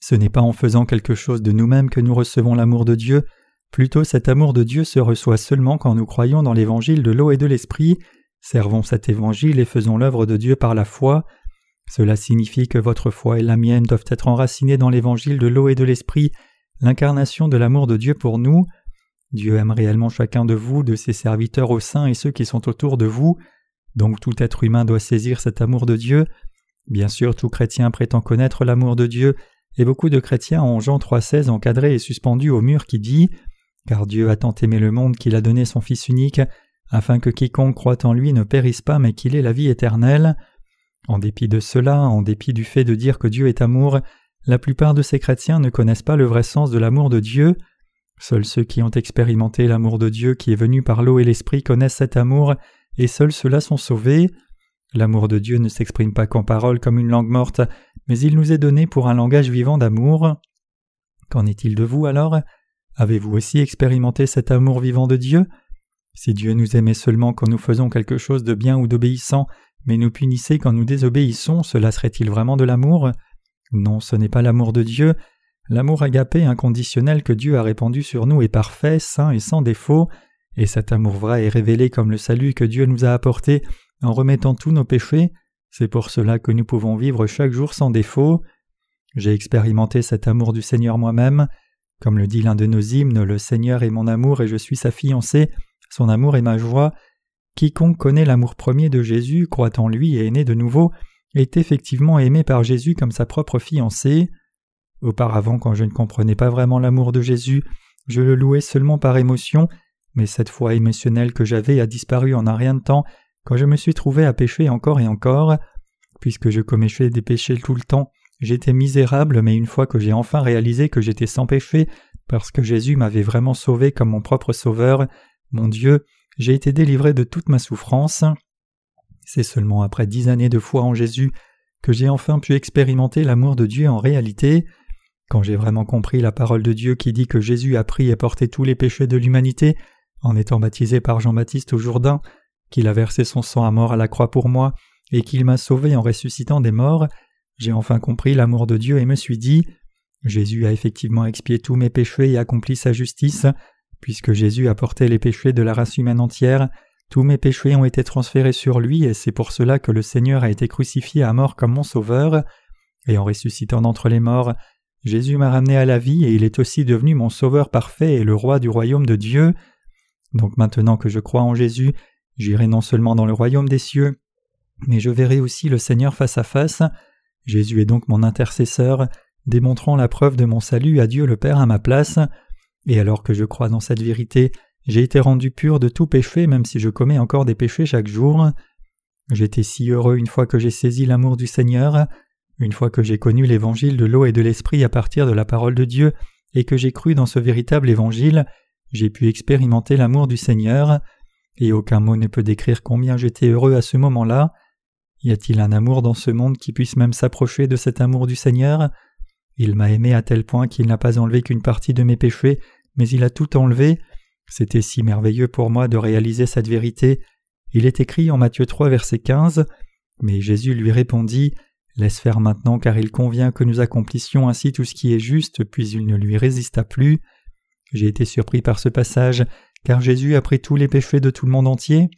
Ce n'est pas en faisant quelque chose de nous-mêmes que nous recevons l'amour de Dieu, plutôt cet amour de Dieu se reçoit seulement quand nous croyons dans l'évangile de l'eau et de l'esprit, servons cet évangile et faisons l'œuvre de Dieu par la foi. Cela signifie que votre foi et la mienne doivent être enracinées dans l'évangile de l'eau et de l'esprit, l'incarnation de l'amour de Dieu pour nous. Dieu aime réellement chacun de vous, de ses serviteurs au sein et ceux qui sont autour de vous. Donc tout être humain doit saisir cet amour de Dieu. Bien sûr, tout chrétien prétend connaître l'amour de Dieu, et beaucoup de chrétiens ont Jean 3,16 encadré et suspendu au mur qui dit Car Dieu a tant aimé le monde qu'il a donné son Fils unique, afin que quiconque croit en lui ne périsse pas, mais qu'il ait la vie éternelle. En dépit de cela, en dépit du fait de dire que Dieu est amour, la plupart de ces chrétiens ne connaissent pas le vrai sens de l'amour de Dieu. Seuls ceux qui ont expérimenté l'amour de Dieu qui est venu par l'eau et l'esprit connaissent cet amour, et seuls ceux-là sont sauvés. L'amour de Dieu ne s'exprime pas qu'en parole comme une langue morte, mais il nous est donné pour un langage vivant d'amour. Qu'en est-il de vous alors? Avez-vous aussi expérimenté cet amour vivant de Dieu? Si Dieu nous aimait seulement quand nous faisons quelque chose de bien ou d'obéissant, mais nous punissait quand nous désobéissons, cela serait-il vraiment de l'amour? Non, ce n'est pas l'amour de Dieu. L'amour agapé inconditionnel que Dieu a répandu sur nous est parfait, saint et sans défaut, et cet amour vrai est révélé comme le salut que Dieu nous a apporté en remettant tous nos péchés, c'est pour cela que nous pouvons vivre chaque jour sans défaut. J'ai expérimenté cet amour du Seigneur moi-même. Comme le dit l'un de nos hymnes, le Seigneur est mon amour et je suis sa fiancée, son amour est ma joie. Quiconque connaît l'amour premier de Jésus, croit en lui et est né de nouveau, est effectivement aimé par Jésus comme sa propre fiancée. Auparavant, quand je ne comprenais pas vraiment l'amour de Jésus, je le louais seulement par émotion, mais cette foi émotionnelle que j'avais a disparu en un rien de temps quand je me suis trouvé à pécher encore et encore, puisque je commettais des péchés tout le temps, j'étais misérable, mais une fois que j'ai enfin réalisé que j'étais sans péché, parce que Jésus m'avait vraiment sauvé comme mon propre sauveur, mon Dieu, j'ai été délivré de toute ma souffrance. C'est seulement après dix années de foi en Jésus que j'ai enfin pu expérimenter l'amour de Dieu en réalité. Quand j'ai vraiment compris la parole de Dieu qui dit que Jésus a pris et porté tous les péchés de l'humanité en étant baptisé par Jean-Baptiste au Jourdain, qu'il a versé son sang à mort à la croix pour moi, et qu'il m'a sauvé en ressuscitant des morts, j'ai enfin compris l'amour de Dieu et me suis dit Jésus a effectivement expié tous mes péchés et accompli sa justice, puisque Jésus a porté les péchés de la race humaine entière, tous mes péchés ont été transférés sur lui et c'est pour cela que le Seigneur a été crucifié à mort comme mon sauveur, et en ressuscitant d'entre les morts, Jésus m'a ramené à la vie et il est aussi devenu mon sauveur parfait et le roi du royaume de Dieu. Donc maintenant que je crois en Jésus, J'irai non seulement dans le royaume des cieux, mais je verrai aussi le Seigneur face à face. Jésus est donc mon intercesseur, démontrant la preuve de mon salut à Dieu le Père à ma place. Et alors que je crois dans cette vérité, j'ai été rendu pur de tout péché même si je commets encore des péchés chaque jour. J'étais si heureux une fois que j'ai saisi l'amour du Seigneur, une fois que j'ai connu l'évangile de l'eau et de l'esprit à partir de la parole de Dieu, et que j'ai cru dans ce véritable évangile, j'ai pu expérimenter l'amour du Seigneur et aucun mot ne peut décrire combien j'étais heureux à ce moment-là. Y a-t-il un amour dans ce monde qui puisse même s'approcher de cet amour du Seigneur? Il m'a aimé à tel point qu'il n'a pas enlevé qu'une partie de mes péchés, mais il a tout enlevé. C'était si merveilleux pour moi de réaliser cette vérité. Il est écrit en Matthieu 3 verset 15 Mais Jésus lui répondit Laisse faire maintenant car il convient que nous accomplissions ainsi tout ce qui est juste, puis il ne lui résista plus. J'ai été surpris par ce passage car Jésus a pris tous les péchés de tout le monde entier.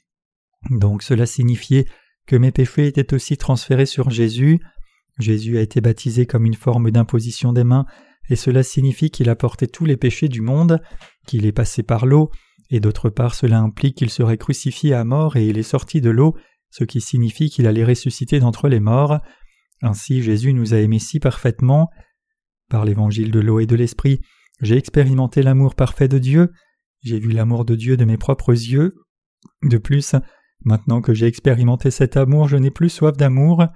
Donc cela signifiait que mes péchés étaient aussi transférés sur Jésus. Jésus a été baptisé comme une forme d'imposition des mains, et cela signifie qu'il a porté tous les péchés du monde, qu'il est passé par l'eau, et d'autre part cela implique qu'il serait crucifié à mort et il est sorti de l'eau, ce qui signifie qu'il allait ressusciter d'entre les morts. Ainsi Jésus nous a aimés si parfaitement. Par l'évangile de l'eau et de l'esprit, j'ai expérimenté l'amour parfait de Dieu, j'ai vu l'amour de Dieu de mes propres yeux. De plus, maintenant que j'ai expérimenté cet amour, je n'ai plus soif d'amour.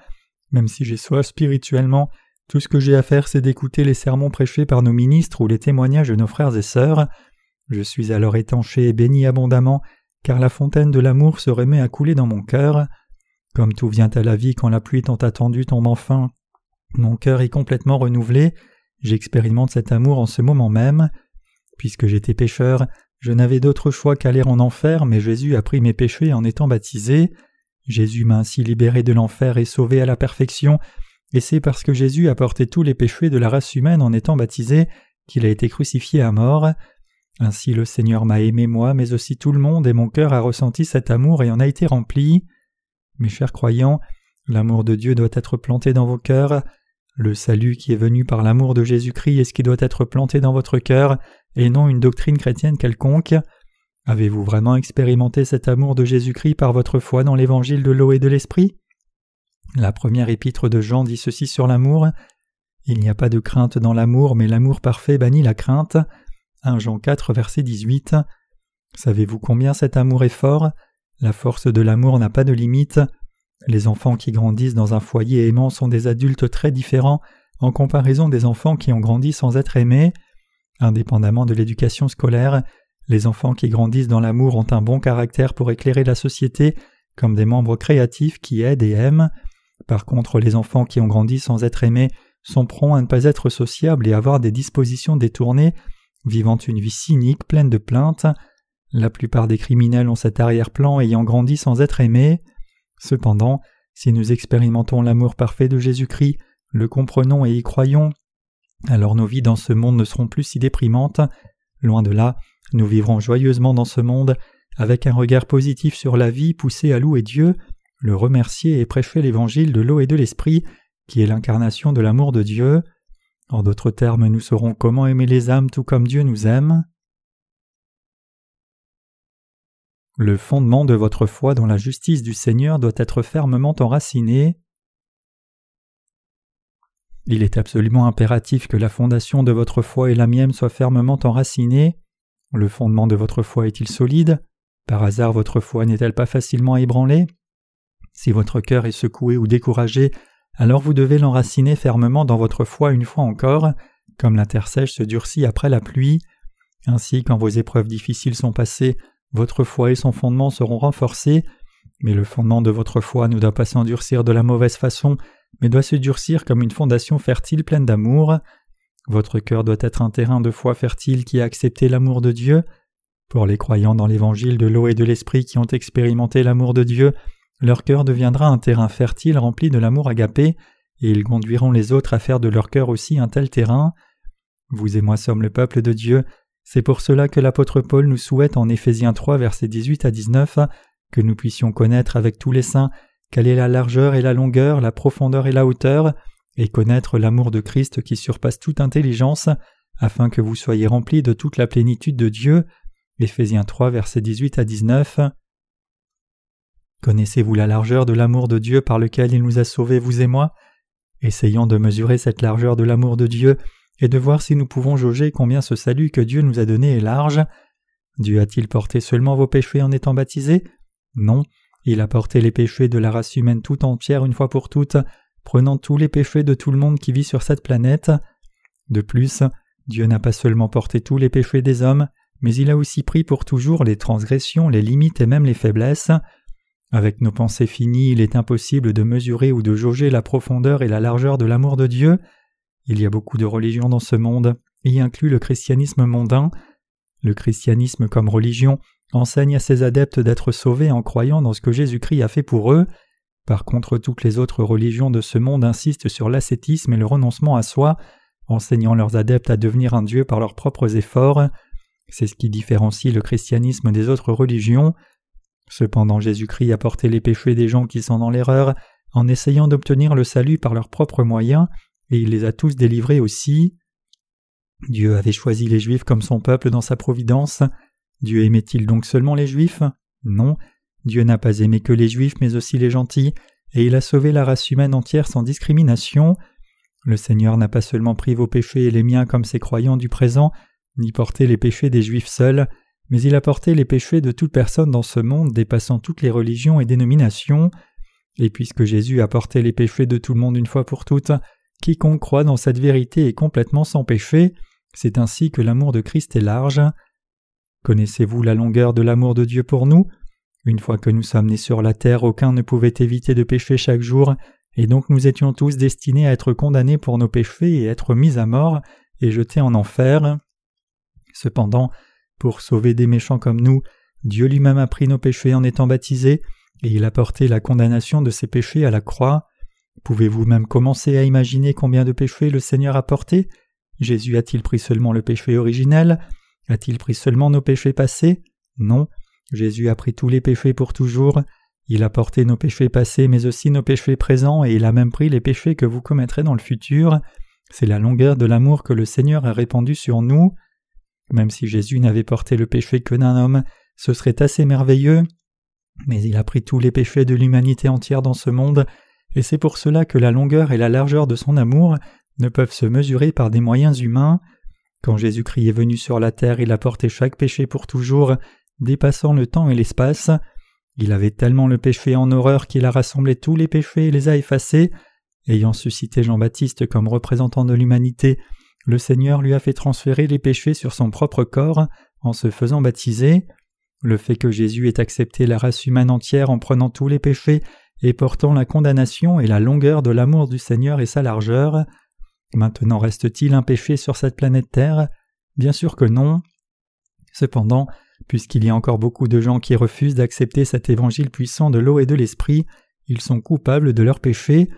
Même si j'ai soif spirituellement, tout ce que j'ai à faire c'est d'écouter les sermons prêchés par nos ministres ou les témoignages de nos frères et sœurs. Je suis alors étanché et béni abondamment, car la fontaine de l'amour se remet à couler dans mon cœur. Comme tout vient à la vie quand la pluie tant attendue tombe enfin, mon cœur est complètement renouvelé, j'expérimente cet amour en ce moment même. Puisque j'étais pécheur, je n'avais d'autre choix qu'aller en enfer, mais Jésus a pris mes péchés en étant baptisé. Jésus m'a ainsi libéré de l'enfer et sauvé à la perfection, et c'est parce que Jésus a porté tous les péchés de la race humaine en étant baptisé qu'il a été crucifié à mort. Ainsi le Seigneur m'a aimé moi, mais aussi tout le monde, et mon cœur a ressenti cet amour et en a été rempli. Mes chers croyants, l'amour de Dieu doit être planté dans vos cœurs. Le salut qui est venu par l'amour de Jésus-Christ est ce qui doit être planté dans votre cœur, et non une doctrine chrétienne quelconque. Avez-vous vraiment expérimenté cet amour de Jésus-Christ par votre foi dans l'évangile de l'eau et de l'esprit? La première épître de Jean dit ceci sur l'amour. Il n'y a pas de crainte dans l'amour, mais l'amour parfait bannit la crainte. 1 Jean 4, verset 18. Savez-vous combien cet amour est fort? La force de l'amour n'a pas de limite. Les enfants qui grandissent dans un foyer aimant sont des adultes très différents en comparaison des enfants qui ont grandi sans être aimés. Indépendamment de l'éducation scolaire, les enfants qui grandissent dans l'amour ont un bon caractère pour éclairer la société comme des membres créatifs qui aident et aiment. Par contre, les enfants qui ont grandi sans être aimés sont prompts à ne pas être sociables et avoir des dispositions détournées, vivant une vie cynique pleine de plaintes. La plupart des criminels ont cet arrière-plan ayant grandi sans être aimés. Cependant, si nous expérimentons l'amour parfait de Jésus-Christ, le comprenons et y croyons, alors nos vies dans ce monde ne seront plus si déprimantes. Loin de là, nous vivrons joyeusement dans ce monde, avec un regard positif sur la vie, poussé à louer Dieu, le remercier et prêcher l'évangile de l'eau et de l'esprit, qui est l'incarnation de l'amour de Dieu. En d'autres termes, nous saurons comment aimer les âmes tout comme Dieu nous aime. Le fondement de votre foi dans la justice du Seigneur doit être fermement enraciné. Il est absolument impératif que la fondation de votre foi et la mienne soient fermement enracinées. Le fondement de votre foi est-il solide? Par hasard votre foi n'est-elle pas facilement ébranlée? Si votre cœur est secoué ou découragé, alors vous devez l'enraciner fermement dans votre foi une fois encore, comme la terre sèche se durcit après la pluie. Ainsi, quand vos épreuves difficiles sont passées, votre foi et son fondement seront renforcés, mais le fondement de votre foi ne doit pas s'endurcir de la mauvaise façon, mais doit se durcir comme une fondation fertile pleine d'amour. Votre cœur doit être un terrain de foi fertile qui a accepté l'amour de Dieu. Pour les croyants dans l'évangile de l'eau et de l'esprit qui ont expérimenté l'amour de Dieu, leur cœur deviendra un terrain fertile rempli de l'amour agapé, et ils conduiront les autres à faire de leur cœur aussi un tel terrain. Vous et moi sommes le peuple de Dieu, c'est pour cela que l'apôtre Paul nous souhaite en Éphésiens 3 versets 18 à 19 que nous puissions connaître avec tous les saints quelle est la largeur et la longueur, la profondeur et la hauteur, et connaître l'amour de Christ qui surpasse toute intelligence, afin que vous soyez remplis de toute la plénitude de Dieu. Éphésiens 3, versets 18 à 19. Connaissez-vous la largeur de l'amour de Dieu par lequel il nous a sauvés, vous et moi? Essayons de mesurer cette largeur de l'amour de Dieu et de voir si nous pouvons jauger combien ce salut que Dieu nous a donné est large. Dieu a-t-il porté seulement vos péchés en étant baptisé? Non, il a porté les péchés de la race humaine tout entière une fois pour toutes, prenant tous les péchés de tout le monde qui vit sur cette planète. De plus, Dieu n'a pas seulement porté tous les péchés des hommes, mais il a aussi pris pour toujours les transgressions, les limites et même les faiblesses. Avec nos pensées finies, il est impossible de mesurer ou de jauger la profondeur et la largeur de l'amour de Dieu. Il y a beaucoup de religions dans ce monde, y inclut le christianisme mondain. Le christianisme comme religion enseigne à ses adeptes d'être sauvés en croyant dans ce que Jésus-Christ a fait pour eux. Par contre, toutes les autres religions de ce monde insistent sur l'ascétisme et le renoncement à soi, enseignant leurs adeptes à devenir un Dieu par leurs propres efforts. C'est ce qui différencie le christianisme des autres religions. Cependant, Jésus-Christ a porté les péchés des gens qui sont dans l'erreur en essayant d'obtenir le salut par leurs propres moyens, et il les a tous délivrés aussi. Dieu avait choisi les Juifs comme son peuple dans sa providence. Dieu aimait-il donc seulement les Juifs? Non, Dieu n'a pas aimé que les Juifs mais aussi les gentils, et il a sauvé la race humaine entière sans discrimination. Le Seigneur n'a pas seulement pris vos péchés et les miens comme ses croyants du présent, ni porté les péchés des Juifs seuls, mais il a porté les péchés de toute personne dans ce monde dépassant toutes les religions et dénominations. Et puisque Jésus a porté les péchés de tout le monde une fois pour toutes, quiconque croit dans cette vérité est complètement sans péché, c'est ainsi que l'amour de Christ est large. Connaissez-vous la longueur de l'amour de Dieu pour nous? Une fois que nous sommes nés sur la terre, aucun ne pouvait éviter de pécher chaque jour, et donc nous étions tous destinés à être condamnés pour nos péchés et être mis à mort et jetés en enfer. Cependant, pour sauver des méchants comme nous, Dieu lui-même a pris nos péchés en étant baptisé, et il a porté la condamnation de ces péchés à la croix. Pouvez-vous même commencer à imaginer combien de péchés le Seigneur a portés? Jésus a-t-il pris seulement le péché originel? A-t-il pris seulement nos péchés passés? Non. Jésus a pris tous les péchés pour toujours. Il a porté nos péchés passés mais aussi nos péchés présents et il a même pris les péchés que vous commettrez dans le futur. C'est la longueur de l'amour que le Seigneur a répandu sur nous. Même si Jésus n'avait porté le péché que d'un homme, ce serait assez merveilleux. Mais il a pris tous les péchés de l'humanité entière dans ce monde, et c'est pour cela que la longueur et la largeur de son amour ne peuvent se mesurer par des moyens humains. Quand Jésus-Christ est venu sur la terre, il a porté chaque péché pour toujours, dépassant le temps et l'espace. Il avait tellement le péché en horreur qu'il a rassemblé tous les péchés et les a effacés. Ayant suscité Jean-Baptiste comme représentant de l'humanité, le Seigneur lui a fait transférer les péchés sur son propre corps en se faisant baptiser. Le fait que Jésus ait accepté la race humaine entière en prenant tous les péchés et portant la condamnation et la longueur de l'amour du Seigneur et sa largeur. Maintenant reste-t-il un péché sur cette planète Terre? Bien sûr que non. Cependant, puisqu'il y a encore beaucoup de gens qui refusent d'accepter cet évangile puissant de l'eau et de l'esprit, ils sont coupables de leurs péchés.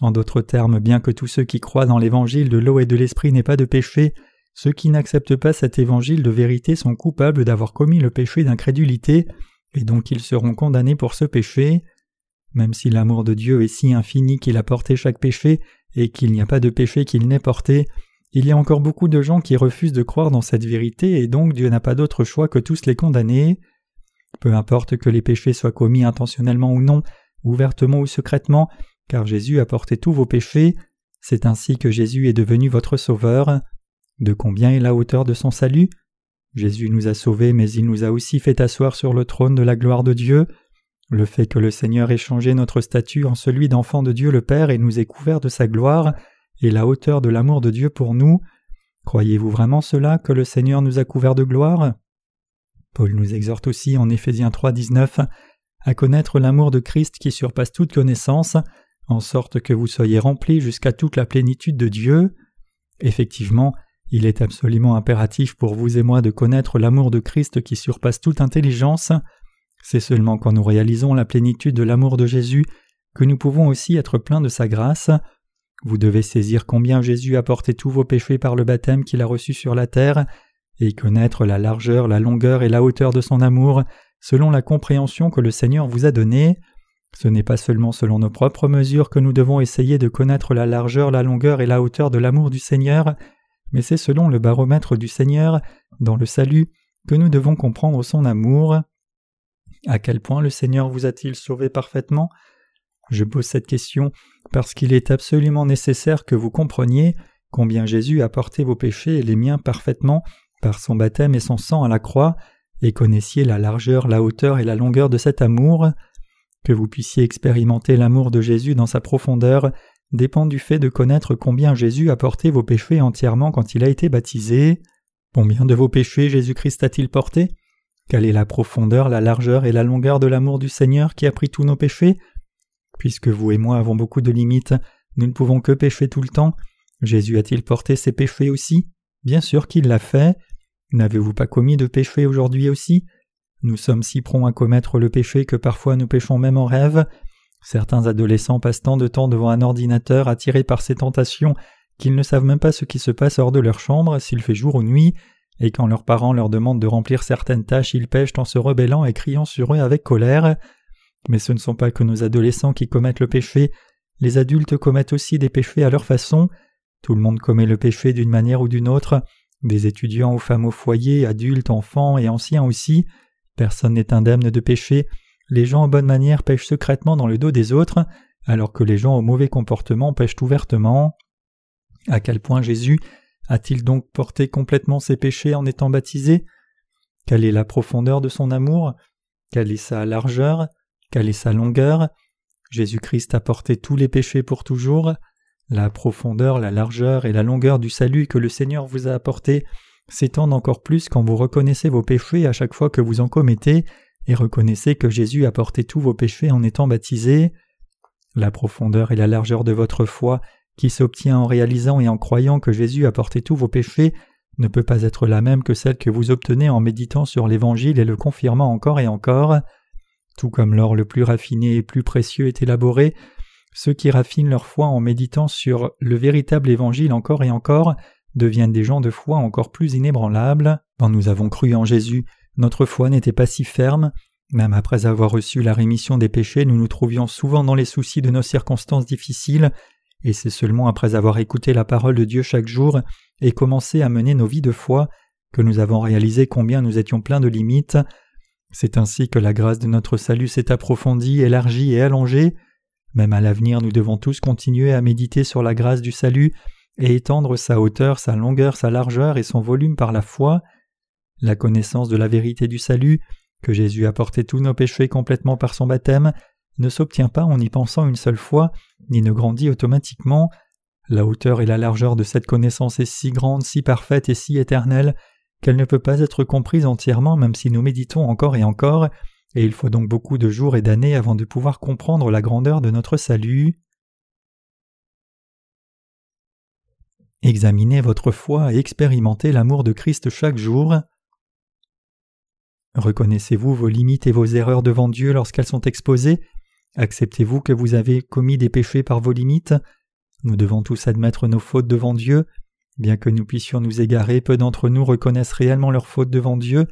En d'autres termes, bien que tous ceux qui croient dans l'évangile de l'eau et de l'esprit n'aient pas de péché, ceux qui n'acceptent pas cet évangile de vérité sont coupables d'avoir commis le péché d'incrédulité, et donc ils seront condamnés pour ce péché. Même si l'amour de Dieu est si infini qu'il a porté chaque péché, et qu'il n'y a pas de péché qu'il n'ait porté, il y a encore beaucoup de gens qui refusent de croire dans cette vérité, et donc Dieu n'a pas d'autre choix que tous les condamner. Peu importe que les péchés soient commis intentionnellement ou non, ouvertement ou secrètement, car Jésus a porté tous vos péchés, c'est ainsi que Jésus est devenu votre Sauveur. De combien est la hauteur de son salut? Jésus nous a sauvés, mais il nous a aussi fait asseoir sur le trône de la gloire de Dieu. Le fait que le Seigneur ait changé notre statut en celui d'enfant de Dieu le Père et nous ait couvert de sa gloire, et la hauteur de l'amour de Dieu pour nous. Croyez-vous vraiment cela, que le Seigneur nous a couvert de gloire? Paul nous exhorte aussi en Éphésiens 3.19 à connaître l'amour de Christ qui surpasse toute connaissance, en sorte que vous soyez remplis jusqu'à toute la plénitude de Dieu. Effectivement, il est absolument impératif pour vous et moi de connaître l'amour de Christ qui surpasse toute intelligence. C'est seulement quand nous réalisons la plénitude de l'amour de Jésus que nous pouvons aussi être pleins de sa grâce. Vous devez saisir combien Jésus a porté tous vos péchés par le baptême qu'il a reçu sur la terre, et connaître la largeur, la longueur et la hauteur de son amour, selon la compréhension que le Seigneur vous a donnée. Ce n'est pas seulement selon nos propres mesures que nous devons essayer de connaître la largeur, la longueur et la hauteur de l'amour du Seigneur, mais c'est selon le baromètre du Seigneur, dans le salut, que nous devons comprendre son amour. À quel point le Seigneur vous a-t-il sauvé parfaitement? Je pose cette question parce qu'il est absolument nécessaire que vous compreniez combien Jésus a porté vos péchés et les miens parfaitement par son baptême et son sang à la croix, et connaissiez la largeur, la hauteur et la longueur de cet amour. Que vous puissiez expérimenter l'amour de Jésus dans sa profondeur dépend du fait de connaître combien Jésus a porté vos péchés entièrement quand il a été baptisé. Combien de vos péchés Jésus-Christ a-t-il porté? Quelle est la profondeur, la largeur et la longueur de l'amour du Seigneur qui a pris tous nos péchés? Puisque vous et moi avons beaucoup de limites, nous ne pouvons que pécher tout le temps. Jésus a-t-il porté ses péchés aussi? Bien sûr qu'il l'a fait. N'avez-vous pas commis de péché aujourd'hui aussi? Nous sommes si prompts à commettre le péché que parfois nous péchons même en rêve. Certains adolescents passent tant de temps devant un ordinateur attirés par ces tentations qu'ils ne savent même pas ce qui se passe hors de leur chambre, s'il fait jour ou nuit, et quand leurs parents leur demandent de remplir certaines tâches, ils pêchent en se rebellant et criant sur eux avec colère. Mais ce ne sont pas que nos adolescents qui commettent le péché, les adultes commettent aussi des péchés à leur façon, tout le monde commet le péché d'une manière ou d'une autre, des étudiants aux femmes au foyer, adultes, enfants et anciens aussi, personne n'est indemne de péché, les gens en bonne manière pêchent secrètement dans le dos des autres, alors que les gens au mauvais comportement pêchent ouvertement. À quel point Jésus a-t-il donc porté complètement ses péchés en étant baptisé? Quelle est la profondeur de son amour? Quelle est sa largeur? Quelle est sa longueur? Jésus-Christ a porté tous les péchés pour toujours. La profondeur, la largeur et la longueur du salut que le Seigneur vous a apporté s'étendent encore plus quand vous reconnaissez vos péchés à chaque fois que vous en commettez et reconnaissez que Jésus a porté tous vos péchés en étant baptisé. La profondeur et la largeur de votre foi, qui s'obtient en réalisant et en croyant que Jésus a porté tous vos péchés, ne peut pas être la même que celle que vous obtenez en méditant sur l'Évangile et le confirmant encore et encore. Tout comme l'or le plus raffiné et plus précieux est élaboré, ceux qui raffinent leur foi en méditant sur le véritable évangile encore et encore deviennent des gens de foi encore plus inébranlables. Quand nous avons cru en Jésus, notre foi n'était pas si ferme. Même après avoir reçu la rémission des péchés, nous nous trouvions souvent dans les soucis de nos circonstances difficiles, et c'est seulement après avoir écouté la parole de Dieu chaque jour et commencé à mener nos vies de foi que nous avons réalisé combien nous étions pleins de limites. C'est ainsi que la grâce de notre salut s'est approfondie, élargie et allongée. Même à l'avenir, nous devons tous continuer à méditer sur la grâce du salut et étendre sa hauteur, sa longueur, sa largeur et son volume par la foi. La connaissance de la vérité du salut, que Jésus a porté tous nos péchés complètement par son baptême, ne s'obtient pas en y pensant une seule fois, ni ne grandit automatiquement. La hauteur et la largeur de cette connaissance est si grande, si parfaite et si éternelle qu'elle ne peut pas être comprise entièrement même si nous méditons encore et encore, et il faut donc beaucoup de jours et d'années avant de pouvoir comprendre la grandeur de notre salut. Examinez votre foi et expérimentez l'amour de Christ chaque jour. Reconnaissez-vous vos limites et vos erreurs devant Dieu lorsqu'elles sont exposées? Acceptez-vous que vous avez commis des péchés par vos limites? Nous devons tous admettre nos fautes devant Dieu. Bien que nous puissions nous égarer, peu d'entre nous reconnaissent réellement leurs fautes devant Dieu.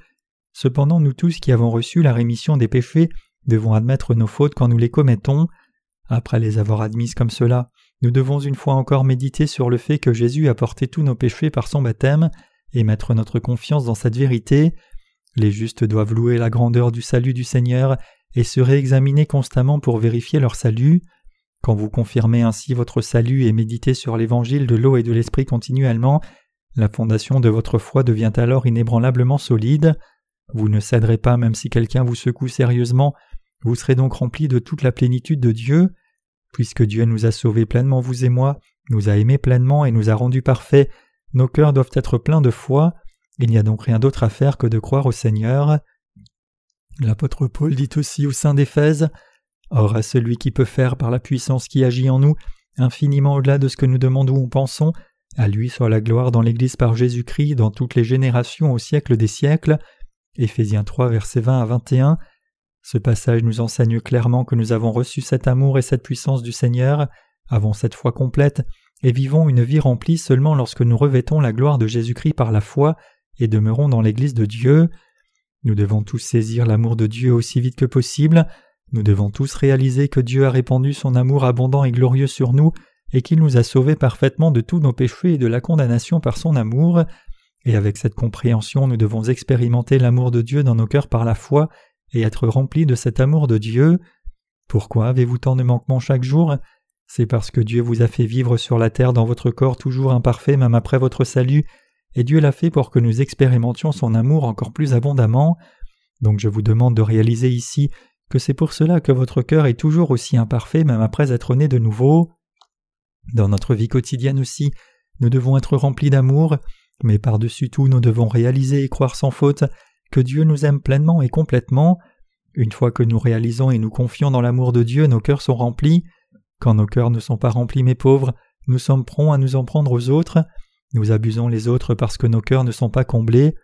Cependant, nous tous qui avons reçu la rémission des péchés devons admettre nos fautes quand nous les commettons. Après les avoir admises comme cela, nous devons une fois encore méditer sur le fait que Jésus a porté tous nos péchés par son baptême et mettre notre confiance dans cette vérité. Les justes doivent louer la grandeur du salut du Seigneur et se réexaminer constamment pour vérifier leur salut. Quand vous confirmez ainsi votre salut et méditez sur l'évangile de l'eau et de l'esprit continuellement, la fondation de votre foi devient alors inébranlablement solide. Vous ne céderez pas même si quelqu'un vous secoue sérieusement, vous serez donc rempli de toute la plénitude de Dieu. Puisque Dieu nous a sauvés pleinement, vous et moi, nous a aimés pleinement et nous a rendus parfaits, nos cœurs doivent être pleins de foi, il n'y a donc rien d'autre à faire que de croire au Seigneur. L'apôtre Paul dit aussi au sein d'Éphèse Or à celui qui peut faire par la puissance qui agit en nous, infiniment au-delà de ce que nous demandons ou pensons, à lui soit la gloire dans l'Église par Jésus-Christ dans toutes les générations au siècle des siècles. Éphésiens 3, versets 20 à 21. Ce passage nous enseigne clairement que nous avons reçu cet amour et cette puissance du Seigneur, avons cette foi complète, et vivons une vie remplie seulement lorsque nous revêtons la gloire de Jésus-Christ par la foi et demeurons dans l'Église de Dieu. Nous devons tous saisir l'amour de Dieu aussi vite que possible, nous devons tous réaliser que Dieu a répandu son amour abondant et glorieux sur nous, et qu'il nous a sauvés parfaitement de tous nos péchés et de la condamnation par son amour, et avec cette compréhension nous devons expérimenter l'amour de Dieu dans nos cœurs par la foi, et être remplis de cet amour de Dieu. Pourquoi avez-vous tant de manquements chaque jour? C'est parce que Dieu vous a fait vivre sur la terre dans votre corps toujours imparfait même après votre salut, et Dieu l'a fait pour que nous expérimentions son amour encore plus abondamment. Donc je vous demande de réaliser ici que c'est pour cela que votre cœur est toujours aussi imparfait même après être né de nouveau. Dans notre vie quotidienne aussi, nous devons être remplis d'amour, mais par-dessus tout nous devons réaliser et croire sans faute que Dieu nous aime pleinement et complètement. Une fois que nous réalisons et nous confions dans l'amour de Dieu, nos cœurs sont remplis. Quand nos cœurs ne sont pas remplis, mes pauvres, nous sommes prompts à nous en prendre aux autres. Nous abusons les autres parce que nos cœurs ne sont pas comblés.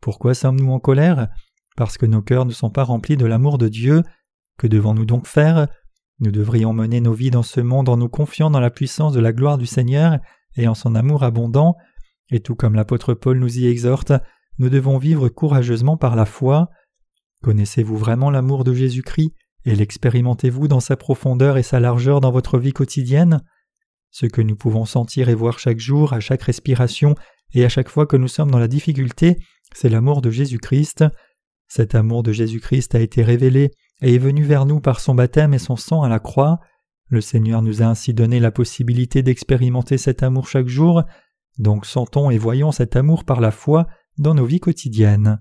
Pourquoi sommes-nous en colère? Parce que nos cœurs ne sont pas remplis de l'amour de Dieu. Que devons-nous donc faire? Nous devrions mener nos vies dans ce monde en nous confiant dans la puissance de la gloire du Seigneur et en son amour abondant, et tout comme l'apôtre Paul nous y exhorte, nous devons vivre courageusement par la foi. Connaissez-vous vraiment l'amour de Jésus-Christ et l'expérimentez-vous dans sa profondeur et sa largeur dans votre vie quotidienne? Ce que nous pouvons sentir et voir chaque jour, à chaque respiration et à chaque fois que nous sommes dans la difficulté, c'est l'amour de Jésus-Christ. Cet amour de Jésus-Christ a été révélé et est venu vers nous par son baptême et son sang à la croix. Le Seigneur nous a ainsi donné la possibilité d'expérimenter cet amour chaque jour, donc sentons et voyons cet amour par la foi dans nos vies quotidiennes.